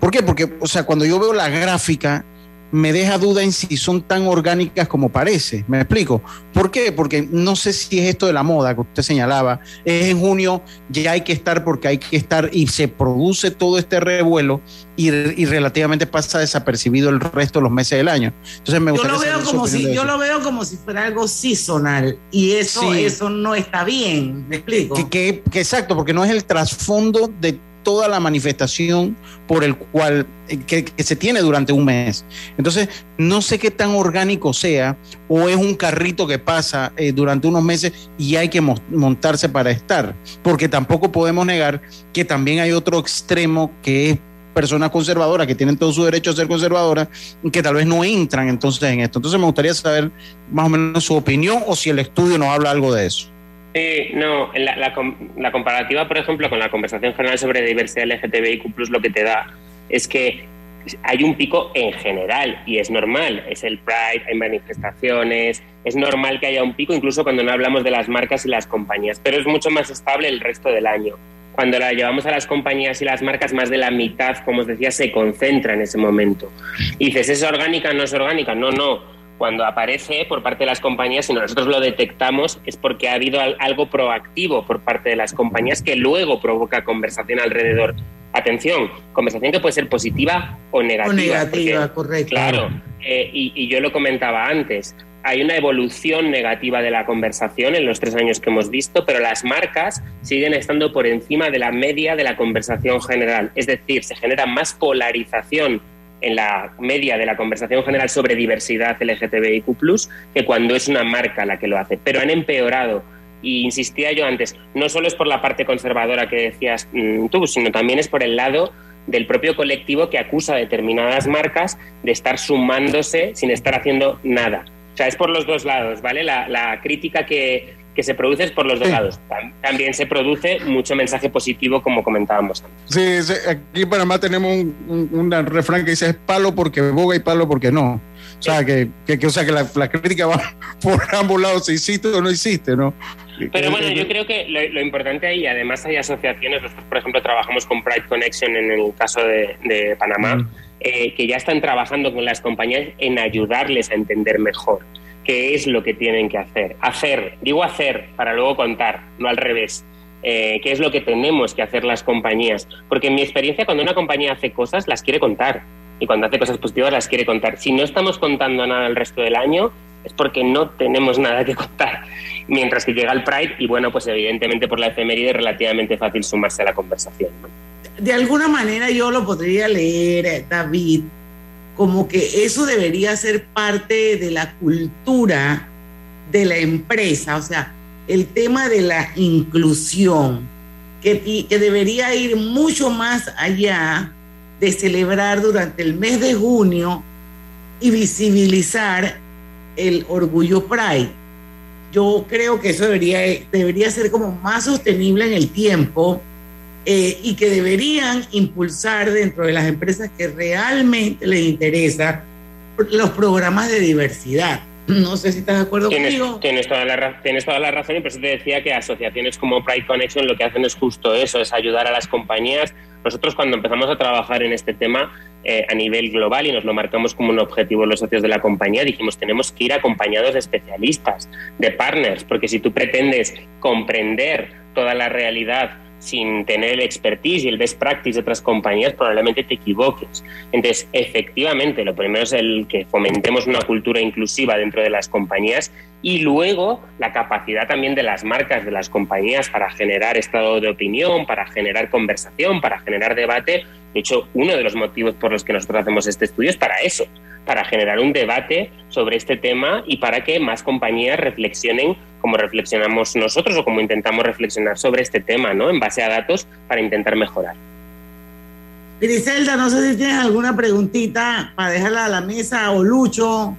¿Por qué? Porque, o sea, cuando yo veo la gráfica, me deja duda en si son tan orgánicas como parece. ¿Me explico? ¿Por qué? Porque no sé si es esto de la moda que usted señalaba. Es en junio, ya hay que estar porque hay que estar y se produce todo este revuelo y, relativamente pasa desapercibido el resto de los meses del año. Entonces me yo lo veo como si yo lo veo como si fuera algo seasonal y eso eso no está bien. ¿Me explico? que exacto, porque no es el trasfondo de toda la manifestación por el cual eh, que, se tiene durante un mes. Entonces, no sé qué tan orgánico sea o es un carrito que pasa eh, durante unos meses y hay que montarse para estar, porque tampoco podemos negar que también hay otro extremo que es personas conservadoras que tienen todo su derecho a ser conservadoras, que tal vez no entran entonces en esto. Entonces me gustaría saber más o menos su opinión o si el estudio nos habla algo de eso. Sí, no, la, la, comparativa, por ejemplo, con la conversación general sobre diversidad LGTBIQ, lo que te da es que hay un pico en general y es normal. Es el Pride, hay manifestaciones, es normal que haya un pico, incluso cuando no hablamos de las marcas y las compañías, pero es mucho más estable el resto del año. Cuando la llevamos a las compañías y las marcas, más de la mitad, como os decía, se concentra en ese momento. Y dices, ¿es orgánica o no es orgánica? No, no cuando aparece por parte de las compañías, y nosotros lo detectamos, es porque ha habido algo proactivo por parte de las compañías que luego provoca conversación alrededor. Atención, conversación que puede ser positiva o negativa. O negativa, correcto. Claro, eh, y, y yo lo comentaba antes, hay una evolución negativa de la conversación en los tres años que hemos visto, pero las marcas siguen estando por encima de la media de la conversación general. Es decir, se genera más polarización en la media de la conversación general sobre diversidad LGTBIQ, que cuando es una marca la que lo hace. Pero han empeorado. Y insistía yo antes, no solo es por la parte conservadora que decías mm, tú, sino también es por el lado del propio colectivo que acusa a determinadas marcas de estar sumándose sin estar haciendo nada. O sea, es por los dos lados, ¿vale? La, la crítica que, que se produce por los dos lados. También se produce mucho mensaje positivo, como comentábamos antes. Sí, aquí en Panamá tenemos un, refrán que dice es palo porque boga y palo porque no. O sea, que, que, o sea, que la, crítica va por ambos lados, si existe o no existe, ¿no? Pero bueno, yo creo que lo, importante ahí, además hay asociaciones, nosotros por ejemplo trabajamos con Pride Connection en el caso de, Panamá, mm. eh, que ya están trabajando con las compañías en ayudarles a entender mejor qué es lo que tienen que hacer. Hacer, digo hacer para luego contar, no al revés. Eh, qué es lo que tenemos que hacer las compañías. Porque en mi experiencia, cuando una compañía hace cosas, las quiere contar. y cuando hace cosas positivas las quiere contar. Si no estamos contando nada el resto del año, es porque no tenemos nada que contar. Mientras que llega el Pride y bueno, pues evidentemente por la efeméride es relativamente fácil sumarse a la conversación. De alguna manera yo lo podría leer, David, como que eso debería ser parte de la cultura de la empresa, o sea, el tema de la inclusión, que, que debería ir mucho más allá de celebrar durante el mes de junio y visibilizar el orgullo Pride. Yo creo que eso debería, debería ser como más sostenible en el tiempo eh, y que deberían impulsar dentro de las empresas que realmente les interesa los programas de diversidad. No sé si estás de acuerdo conmigo. Tienes toda, la, tienes toda la razón y por eso te decía que asociaciones como Pride Connection lo que hacen es justo eso, es ayudar a las compañías. Nosotros cuando empezamos a trabajar en este tema eh, a nivel global y nos lo marcamos como un objetivo los socios de la compañía, dijimos tenemos que ir acompañados de especialistas, de partners, porque si tú pretendes comprender toda la realidad sin tener el expertise y el best practice de otras compañías, probablemente te equivoques. Entonces, efectivamente, lo primero es el que fomentemos una cultura inclusiva dentro de las compañías y luego la capacidad también de las marcas, de las compañías para generar estado de opinión, para generar conversación, para generar debate. De hecho, uno de los motivos por los que nosotros hacemos este estudio es para eso, para generar un debate sobre este tema y para que más compañías reflexionen como reflexionamos nosotros o como intentamos reflexionar sobre este tema, ¿no? En base a datos para intentar mejorar. Griselda, no sé si tienes alguna preguntita para dejarla a la mesa o Lucho.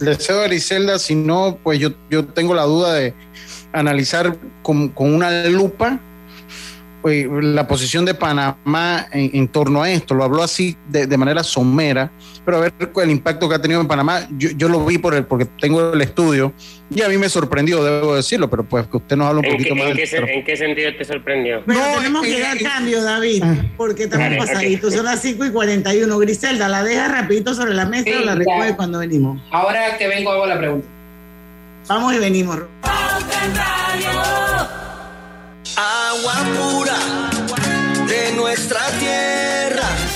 Le cedo a Griselda, si no, pues yo, yo tengo la duda de analizar con, con una lupa pues, la posición de Panamá en, torno a esto. Lo habló así de, de, manera somera, pero a ver el impacto que ha tenido en Panamá. Yo, yo lo vi por el, porque tengo el estudio y a mí me sorprendió, debo decirlo, pero pues que usted nos habla un poquito qué, más. ¿en, qué, ¿En qué sentido te sorprendió? Pero no, tenemos que dar cambio, David, porque estamos vale, pasaditos. Okay. Son las 5 y 41. Griselda, ¿la deja rapidito sobre la mesa sí, o la recoge cuando venimos? Ahora que vengo hago la pregunta. Vamos y venimos. Agua pura de nuestra tierra.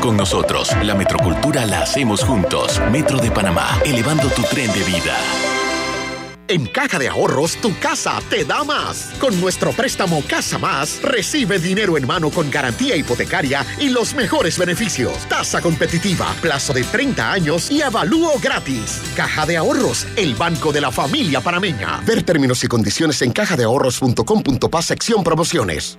con nosotros. La metrocultura la hacemos juntos. Metro de Panamá, elevando tu tren de vida. En Caja de Ahorros, tu casa te da más. Con nuestro préstamo Casa Más, recibe dinero en mano con garantía hipotecaria y los mejores beneficios. Tasa competitiva, plazo de 30 años y avalúo gratis. Caja de Ahorros, el banco de la familia panameña. Ver términos y condiciones en cajadeahorros.com.pa sección promociones.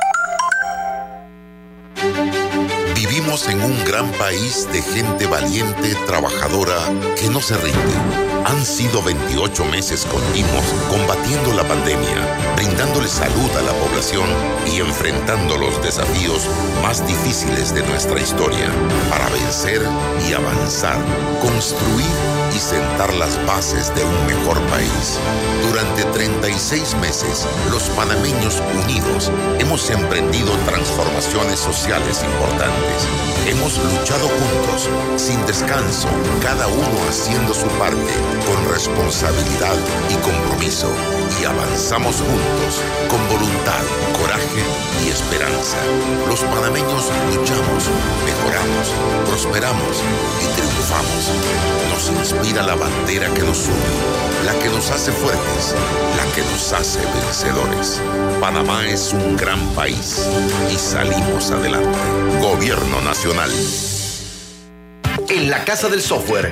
un gran país de gente valiente, trabajadora, que no se rinde. Han sido 28 meses continuos combatiendo la pandemia, brindándole salud a la población y enfrentando los desafíos más difíciles de nuestra historia para vencer y avanzar, construir y sentar las bases de un mejor país. Durante 36 meses, los panameños unidos hemos emprendido transformaciones sociales importantes. Hemos luchado juntos, sin descanso, cada uno haciendo su parte, con responsabilidad y compromiso. Y avanzamos juntos, con voluntad, coraje y esperanza. Los panameños luchamos, mejoramos, prosperamos y triunfamos. Nos inspira la bandera que nos une, la que nos hace fuertes, la que nos hace vencedores. Panamá es un gran país y salimos adelante. Gobierno Nacional. En la Casa del Software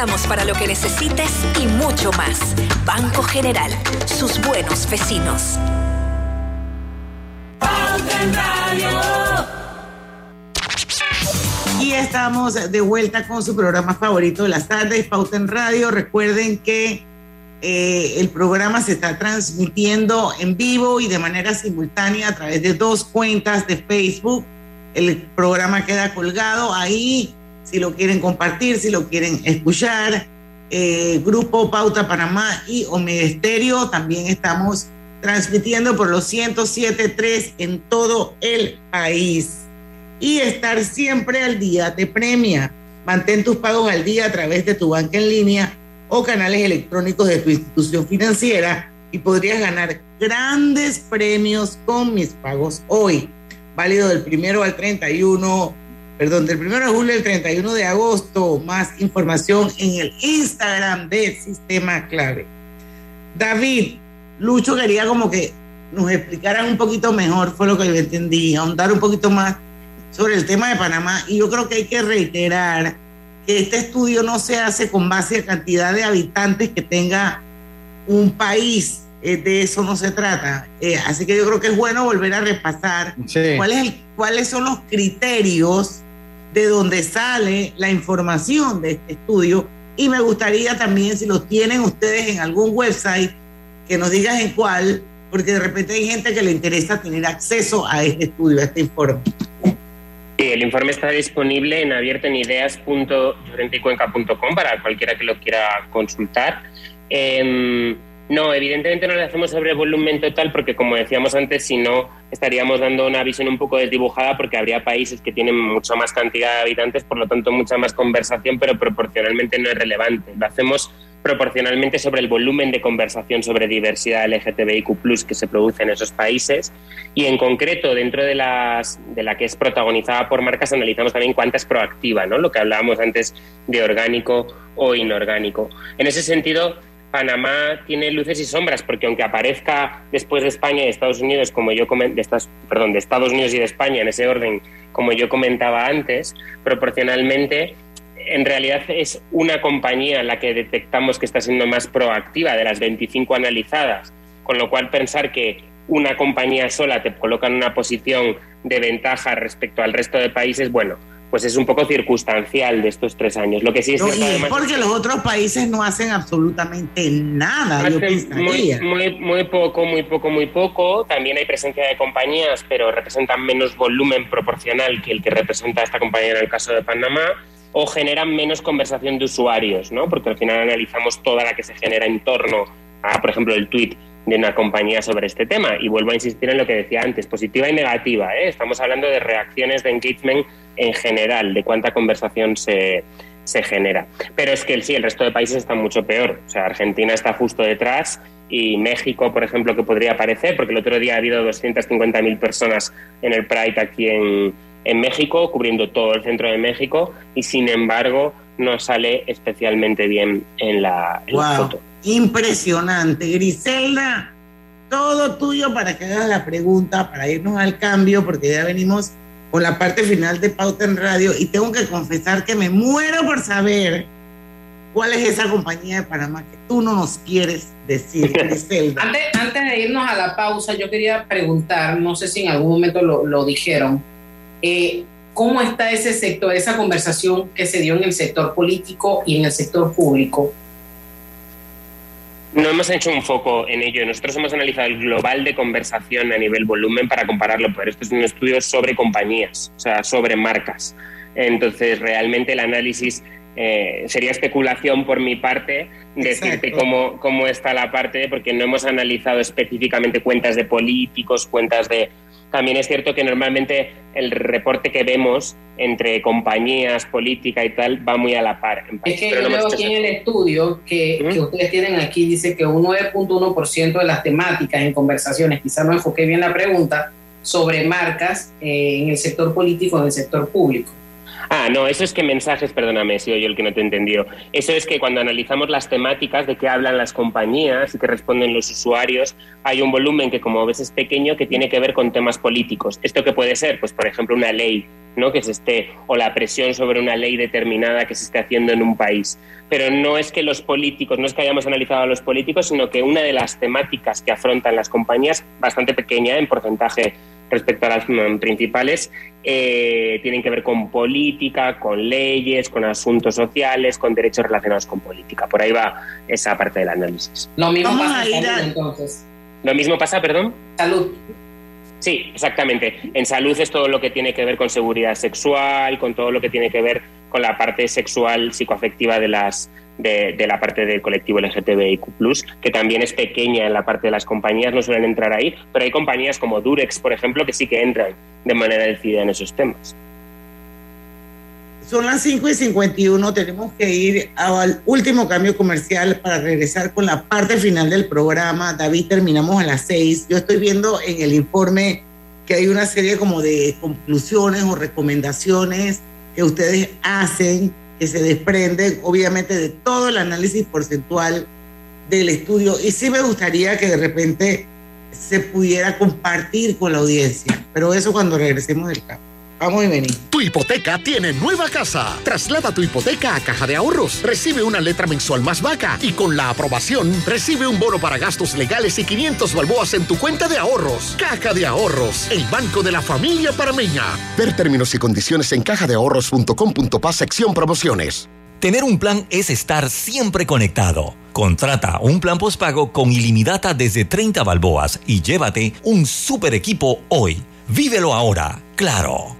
estamos para lo que necesites y mucho más. Banco General, sus buenos vecinos. Y estamos de vuelta con su programa favorito de las tardes, Pauta en Radio. Recuerden que eh, el programa se está transmitiendo en vivo y de manera simultánea a través de dos cuentas de Facebook. El programa queda colgado ahí, si lo quieren compartir, si lo quieren escuchar. Eh, Grupo Pauta Panamá y Omega Estéreo también estamos transmitiendo por los 107.3 en todo el país. Y estar siempre al día te premia. Mantén tus pagos al día a través de tu banca en línea o canales electrónicos de tu institución financiera y podrías ganar grandes premios con mis pagos hoy. Válido del primero al 31, perdón, del primero de julio al 31 de agosto. Más información en el Instagram del Sistema Clave. David, Lucho quería como que nos explicaran un poquito mejor, fue lo que yo entendí, ahondar un poquito más sobre el tema de Panamá. Y yo creo que hay que reiterar que este estudio no se hace con base a cantidad de habitantes que tenga un país. Eh, de eso no se trata. Eh, así que yo creo que es bueno volver a repasar cuál es el- cuáles son los criterios de donde sale la información de este estudio. Y me gustaría también, si los tienen ustedes en algún website, que nos digas en cuál, porque de repente hay gente que le interesa tener acceso a este estudio, a este informe. Sí, el informe está disponible en abierto en ideas.llorenteycuenca.com para cualquiera que lo quiera consultar. Em, no, evidentemente no lo hacemos sobre volumen total porque, como decíamos antes, si no estaríamos dando una visión un poco desdibujada porque habría países que tienen mucha más cantidad de habitantes, por lo tanto mucha más conversación, pero proporcionalmente no es relevante. Lo hacemos proporcionalmente sobre el volumen de conversación sobre diversidad LGTBIQ que se produce en esos países y en concreto dentro de, las, de la que es protagonizada por marcas analizamos también cuánta es proactiva, ¿no? lo que hablábamos antes de orgánico o inorgánico. En ese sentido, Panamá tiene luces y sombras porque aunque aparezca después de España y de Estados Unidos, como yo de perdón, de Estados Unidos y de España en ese orden, como yo comentaba antes, proporcionalmente en realidad es una compañía la que detectamos que está siendo más proactiva de las 25 analizadas, con lo cual pensar que una compañía sola te coloca en una posición de ventaja respecto al resto de países, bueno, pues es un poco circunstancial de estos tres años. Lo que sí es No, cierto, y es además, porque los otros países no hacen absolutamente nada, yo muy, muy, muy poco, muy poco, muy poco. También hay presencia de compañías, pero representan menos volumen proporcional que el que representa esta compañía en el caso de Panamá, o generan menos conversación de usuarios, ¿no? Porque al final analizamos toda la que se genera en torno a, por ejemplo, el tweet de una compañía sobre este tema. Y vuelvo a insistir en lo que decía antes, positiva y negativa. ¿eh? Estamos hablando de reacciones de engagement en general, de cuánta conversación se, se genera. Pero es que el, sí, el resto de países están mucho peor. O sea, Argentina está justo detrás y México, por ejemplo, que podría aparecer, porque el otro día ha habido 250.000 personas en el Pride aquí en, en México, cubriendo todo el centro de México, y sin embargo no sale especialmente bien en la, foto. Impresionante. Griselda, todo tuyo para que hagas la pregunta, para irnos al cambio, porque ya venimos con la parte final de Pauta en Radio y tengo que confesar que me muero por saber cuál es esa compañía de Panamá que tú no nos quieres decir, Griselda. antes, antes de irnos a la pausa, yo quería preguntar, no sé si en algún momento lo, lo dijeron, eh, ¿cómo está ese sector, esa conversación que se dio en el sector político y en el sector público? No hemos hecho un foco en ello. Nosotros hemos analizado el global de conversación a nivel volumen para compararlo, pero esto es un estudio sobre compañías, o sea, sobre marcas. Entonces, realmente el análisis eh, sería especulación por mi parte decirte cómo, cómo está la parte, porque no hemos analizado específicamente cuentas de políticos, cuentas de, también es cierto que normalmente el reporte que vemos entre compañías, política y tal va muy a la par. es que yo veo aquí en el estudio que, que, ustedes tienen aquí, dice que un 9.1% de las temáticas en conversaciones, quizás no enfoqué bien la pregunta, sobre marcas eh, en el sector político, en el sector público. Ah, no, eso es que mensajes, perdóname si yo el que no te he entendido. Eso es que cuando analizamos las temáticas de qué hablan las compañías y qué responden los usuarios, hay un volumen que como ves es pequeño que tiene que ver con temas políticos. ¿Esto qué puede ser? Pues por ejemplo una ley, ¿no? Que se esté, o la presión sobre una ley determinada que se esté haciendo en un país. Pero no es que los políticos, no es que hayamos analizado a los políticos, sino que una de las temáticas que afrontan las compañías, bastante pequeña en porcentaje respecto a las mm, principales, eh, tienen que ver con política, con leyes, con asuntos sociales, con derechos relacionados con política. Por ahí va esa parte del análisis. Lo mismo pasa en salud, entonces. Lo mismo pasa, perdón. Salud. Sí, exactamente. En salud es todo lo que tiene que ver con seguridad sexual, con todo lo que tiene que ver con la parte sexual psicoafectiva de las de, la parte del colectivo LGTBIQ+, que también es pequeña en la parte de las compañías, no suelen entrar ahí, pero hay compañías como Durex, por ejemplo, que sí que entran de manera decidida en esos temas. Son las 5 y 51, tenemos que ir al último cambio comercial para regresar con la parte final del programa. David, terminamos a las 6. Yo estoy viendo en el informe que hay una serie como de conclusiones o recomendaciones que ustedes hacen que se desprenden obviamente de todo el análisis porcentual del estudio y sí me gustaría que de repente se pudiera compartir con la audiencia, pero eso cuando regresemos del campo. Vamos y venimos. Tu hipoteca tiene nueva casa. Traslada tu hipoteca a Caja de Ahorros. Recibe una letra mensual más vaca y con la aprobación recibe un bono para gastos legales y 500 balboas en tu cuenta de ahorros. Caja de Ahorros, el banco de la familia parameña. Ver términos y condiciones en cajadeahorros.com.pa sección promociones. Tener un plan es estar siempre conectado. Contrata un plan postpago con ilimitada desde 30 balboas y llévate un super equipo hoy. Vívelo ahora, claro.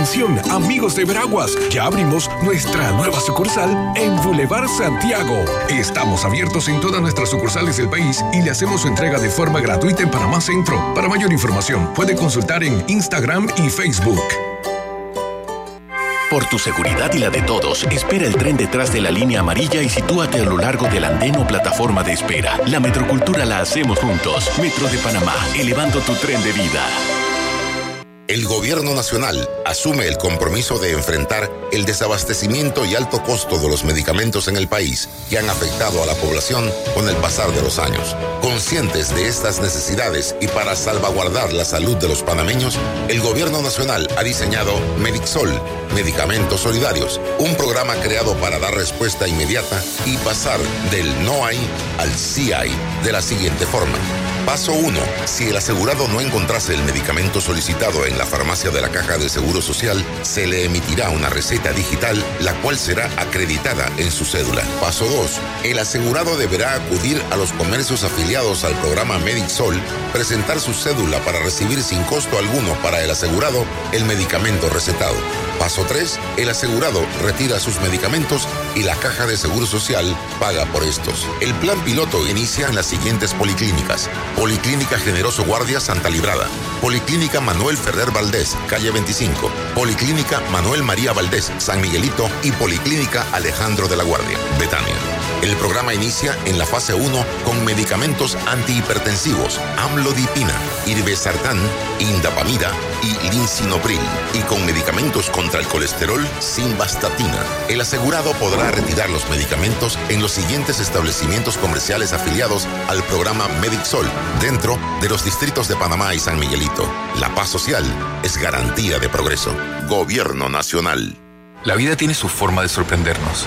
Atención, amigos de Veraguas, ya abrimos nuestra nueva sucursal en Boulevard Santiago. Estamos abiertos en todas nuestras sucursales del país y le hacemos su entrega de forma gratuita en Panamá Centro. Para mayor información, puede consultar en Instagram y Facebook. Por tu seguridad y la de todos, espera el tren detrás de la línea amarilla y sitúate a lo largo del andén o plataforma de espera. La metrocultura la hacemos juntos. Metro de Panamá, elevando tu tren de vida. El Gobierno Nacional asume el compromiso de enfrentar el desabastecimiento y alto costo de los medicamentos en el país que han afectado a la población con el pasar de los años. Conscientes de estas necesidades y para salvaguardar la salud de los panameños, el Gobierno Nacional ha diseñado Medixol, Medicamentos Solidarios, un programa creado para dar respuesta inmediata y pasar del no hay al sí hay de la siguiente forma. Paso 1. Si el asegurado no encontrase el medicamento solicitado en la farmacia de la Caja de Seguro Social, se le emitirá una receta digital, la cual será acreditada en su cédula. Paso 2. El asegurado deberá acudir a los comercios afiliados al programa MedicSol, presentar su cédula para recibir sin costo alguno para el asegurado el medicamento recetado. Paso 3. El asegurado retira sus medicamentos y la Caja de Seguro Social paga por estos. El plan piloto inicia en las siguientes policlínicas. Policlínica Generoso Guardia Santa Librada. Policlínica Manuel Ferrer Valdés, calle 25. Policlínica Manuel María Valdés, San Miguelito y Policlínica Alejandro de la Guardia, Betania. El programa inicia en la fase 1 con medicamentos antihipertensivos, amlodipina, irbesartán, indapamida y linsinopril, y con medicamentos contra el colesterol, simvastatina. El asegurado podrá retirar los medicamentos en los siguientes establecimientos comerciales afiliados al programa MedicSol, dentro de los distritos de Panamá y San Miguelito. La paz social es garantía de progreso. Gobierno Nacional. La vida tiene su forma de sorprendernos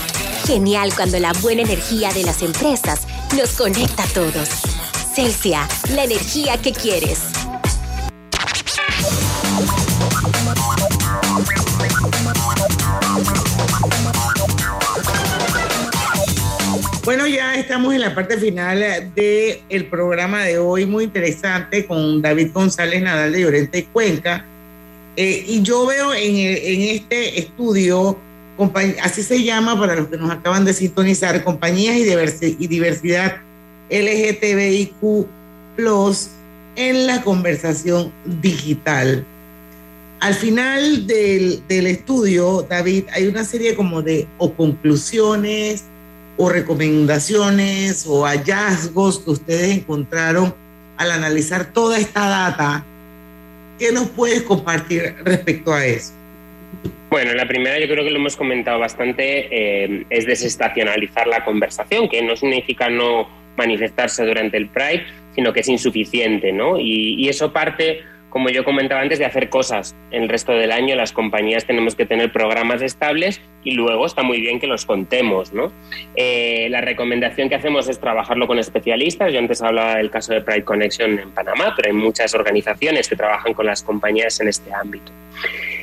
Genial cuando la buena energía de las empresas nos conecta a todos. Celsia, la energía que quieres. Bueno, ya estamos en la parte final del programa de hoy, muy interesante, con David González Nadal de Llorente y Cuenca. Eh, y yo veo en, este estudio, así se llama para los que nos acaban de sintonizar, compañías y, diversi- y diversidad LGTBIQ en la conversación digital. Al final del, estudio, David, hay una serie como de conclusiones o recomendaciones o hallazgos que ustedes encontraron al analizar toda esta data. ¿Qué nos puedes compartir respecto a eso? Bueno, la primera yo creo que lo hemos comentado bastante, eh, es desestacionalizar la conversación, que no significa no manifestarse durante el Pride, sino que es insuficiente, ¿no? Y, eso parte, como yo comentaba antes, de hacer cosas. El resto del año las compañías tenemos que tener programas estables y luego está muy bien que los contemos, ¿no? Eh, la recomendación que hacemos es trabajarlo con especialistas. Yo antes hablaba del caso de Pride Connection en Panamá, pero hay muchas organizaciones que trabajan con las compañías en este ámbito.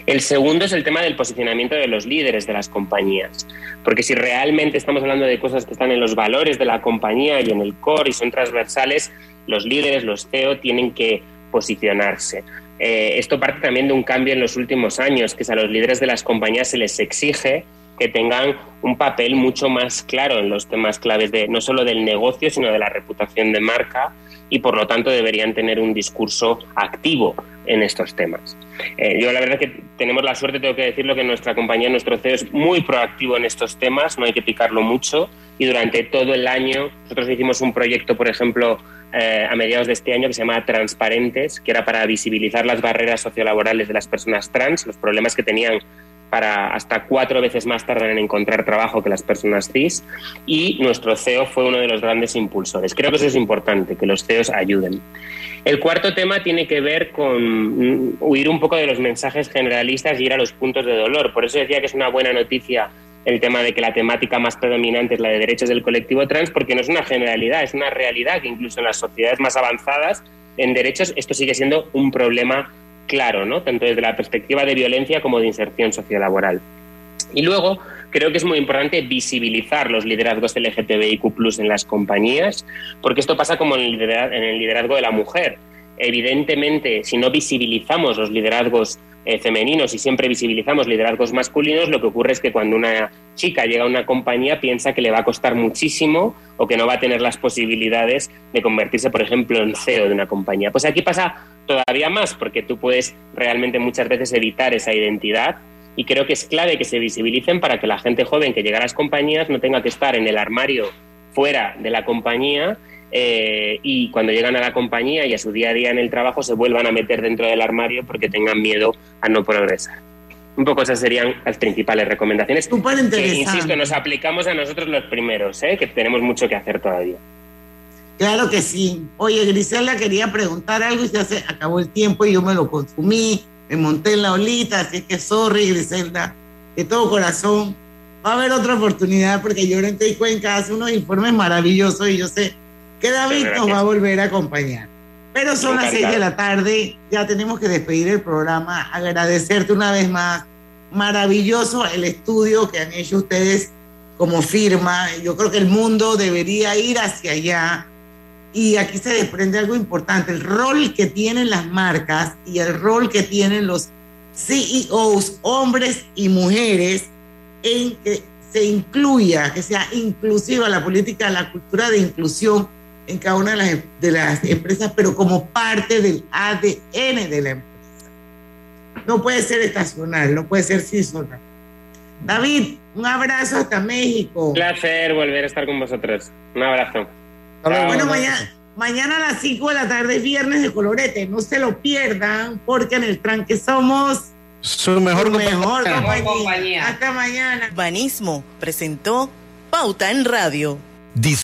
El segundo es el tema del posicionamiento de los líderes de las compañías, porque si realmente estamos hablando de cosas que están en los valores de la compañía y en el core y son transversales, los líderes, los CEO, tienen que posicionarse. Eh, esto parte también de un cambio en los últimos años, que es a los líderes de las compañías se les exige que tengan un papel mucho más claro en los temas claves de no solo del negocio, sino de la reputación de marca y por lo tanto deberían tener un discurso activo en estos temas. Eh, yo la verdad que tenemos la suerte, tengo que decirlo, que nuestra compañía, nuestro CEO es muy proactivo en estos temas, no hay que picarlo mucho y durante todo el año nosotros hicimos un proyecto, por ejemplo, eh, a mediados de este año que se llama Transparentes, que era para visibilizar las barreras sociolaborales de las personas trans, los problemas que tenían para hasta cuatro veces más tardan en encontrar trabajo que las personas cis y nuestro CEO fue uno de los grandes impulsores. Creo que eso es importante, que los CEOs ayuden. El cuarto tema tiene que ver con mm, huir un poco de los mensajes generalistas y ir a los puntos de dolor. Por eso decía que es una buena noticia el tema de que la temática más predominante es la de derechos del colectivo trans, porque no es una generalidad, es una realidad que incluso en las sociedades más avanzadas en derechos esto sigue siendo un problema claro, ¿no? tanto desde la perspectiva de violencia como de inserción sociolaboral. Y luego, creo que es muy importante visibilizar los liderazgos LGTBIQ en las compañías, porque esto pasa como en el liderazgo de la mujer. Evidentemente, si no visibilizamos los liderazgos eh, femeninos y siempre visibilizamos liderazgos masculinos, lo que ocurre es que cuando una chica llega a una compañía piensa que le va a costar muchísimo o que no va a tener las posibilidades de convertirse, por ejemplo, en CEO de una compañía. Pues aquí pasa todavía más, porque tú puedes realmente muchas veces evitar esa identidad y creo que es clave que se visibilicen para que la gente joven que llega a las compañías no tenga que estar en el armario fuera de la compañía eh, y cuando llegan a la compañía y a su día a día en el trabajo se vuelvan a meter dentro del armario porque tengan miedo a no progresar. Un poco esas serían las principales recomendaciones. Que, insisto, nos aplicamos a nosotros los primeros, ¿eh? que tenemos mucho que hacer todavía. Claro que sí. Oye, Griselda quería preguntar algo y ya se acabó el tiempo y yo me lo consumí, me monté en la olita, así que sorry, Griselda, de todo corazón. Va a haber otra oportunidad porque Llorente y Cuenca hace unos informes maravillosos y yo sé que David nos va a volver a acompañar. Pero son las seis de la tarde, ya tenemos que despedir el programa, agradecerte una vez más. Maravilloso el estudio que han hecho ustedes como firma. Yo creo que el mundo debería ir hacia allá. Y aquí se desprende algo importante, el rol que tienen las marcas y el rol que tienen los CEOs, hombres y mujeres, en que se incluya, que sea inclusiva la política, la cultura de inclusión en cada una de las, de las empresas, pero como parte del ADN de la empresa. No puede ser estacional, no puede ser seasonal. David, un abrazo hasta México. Un placer volver a estar con vosotros. Un abrazo. Bueno, mañana, mañana a las 5 de la tarde es viernes de colorete. No se lo pierdan porque en el tranque somos su mejor, mejor compañía. Hasta mañana. Banismo presentó Pauta en Radio.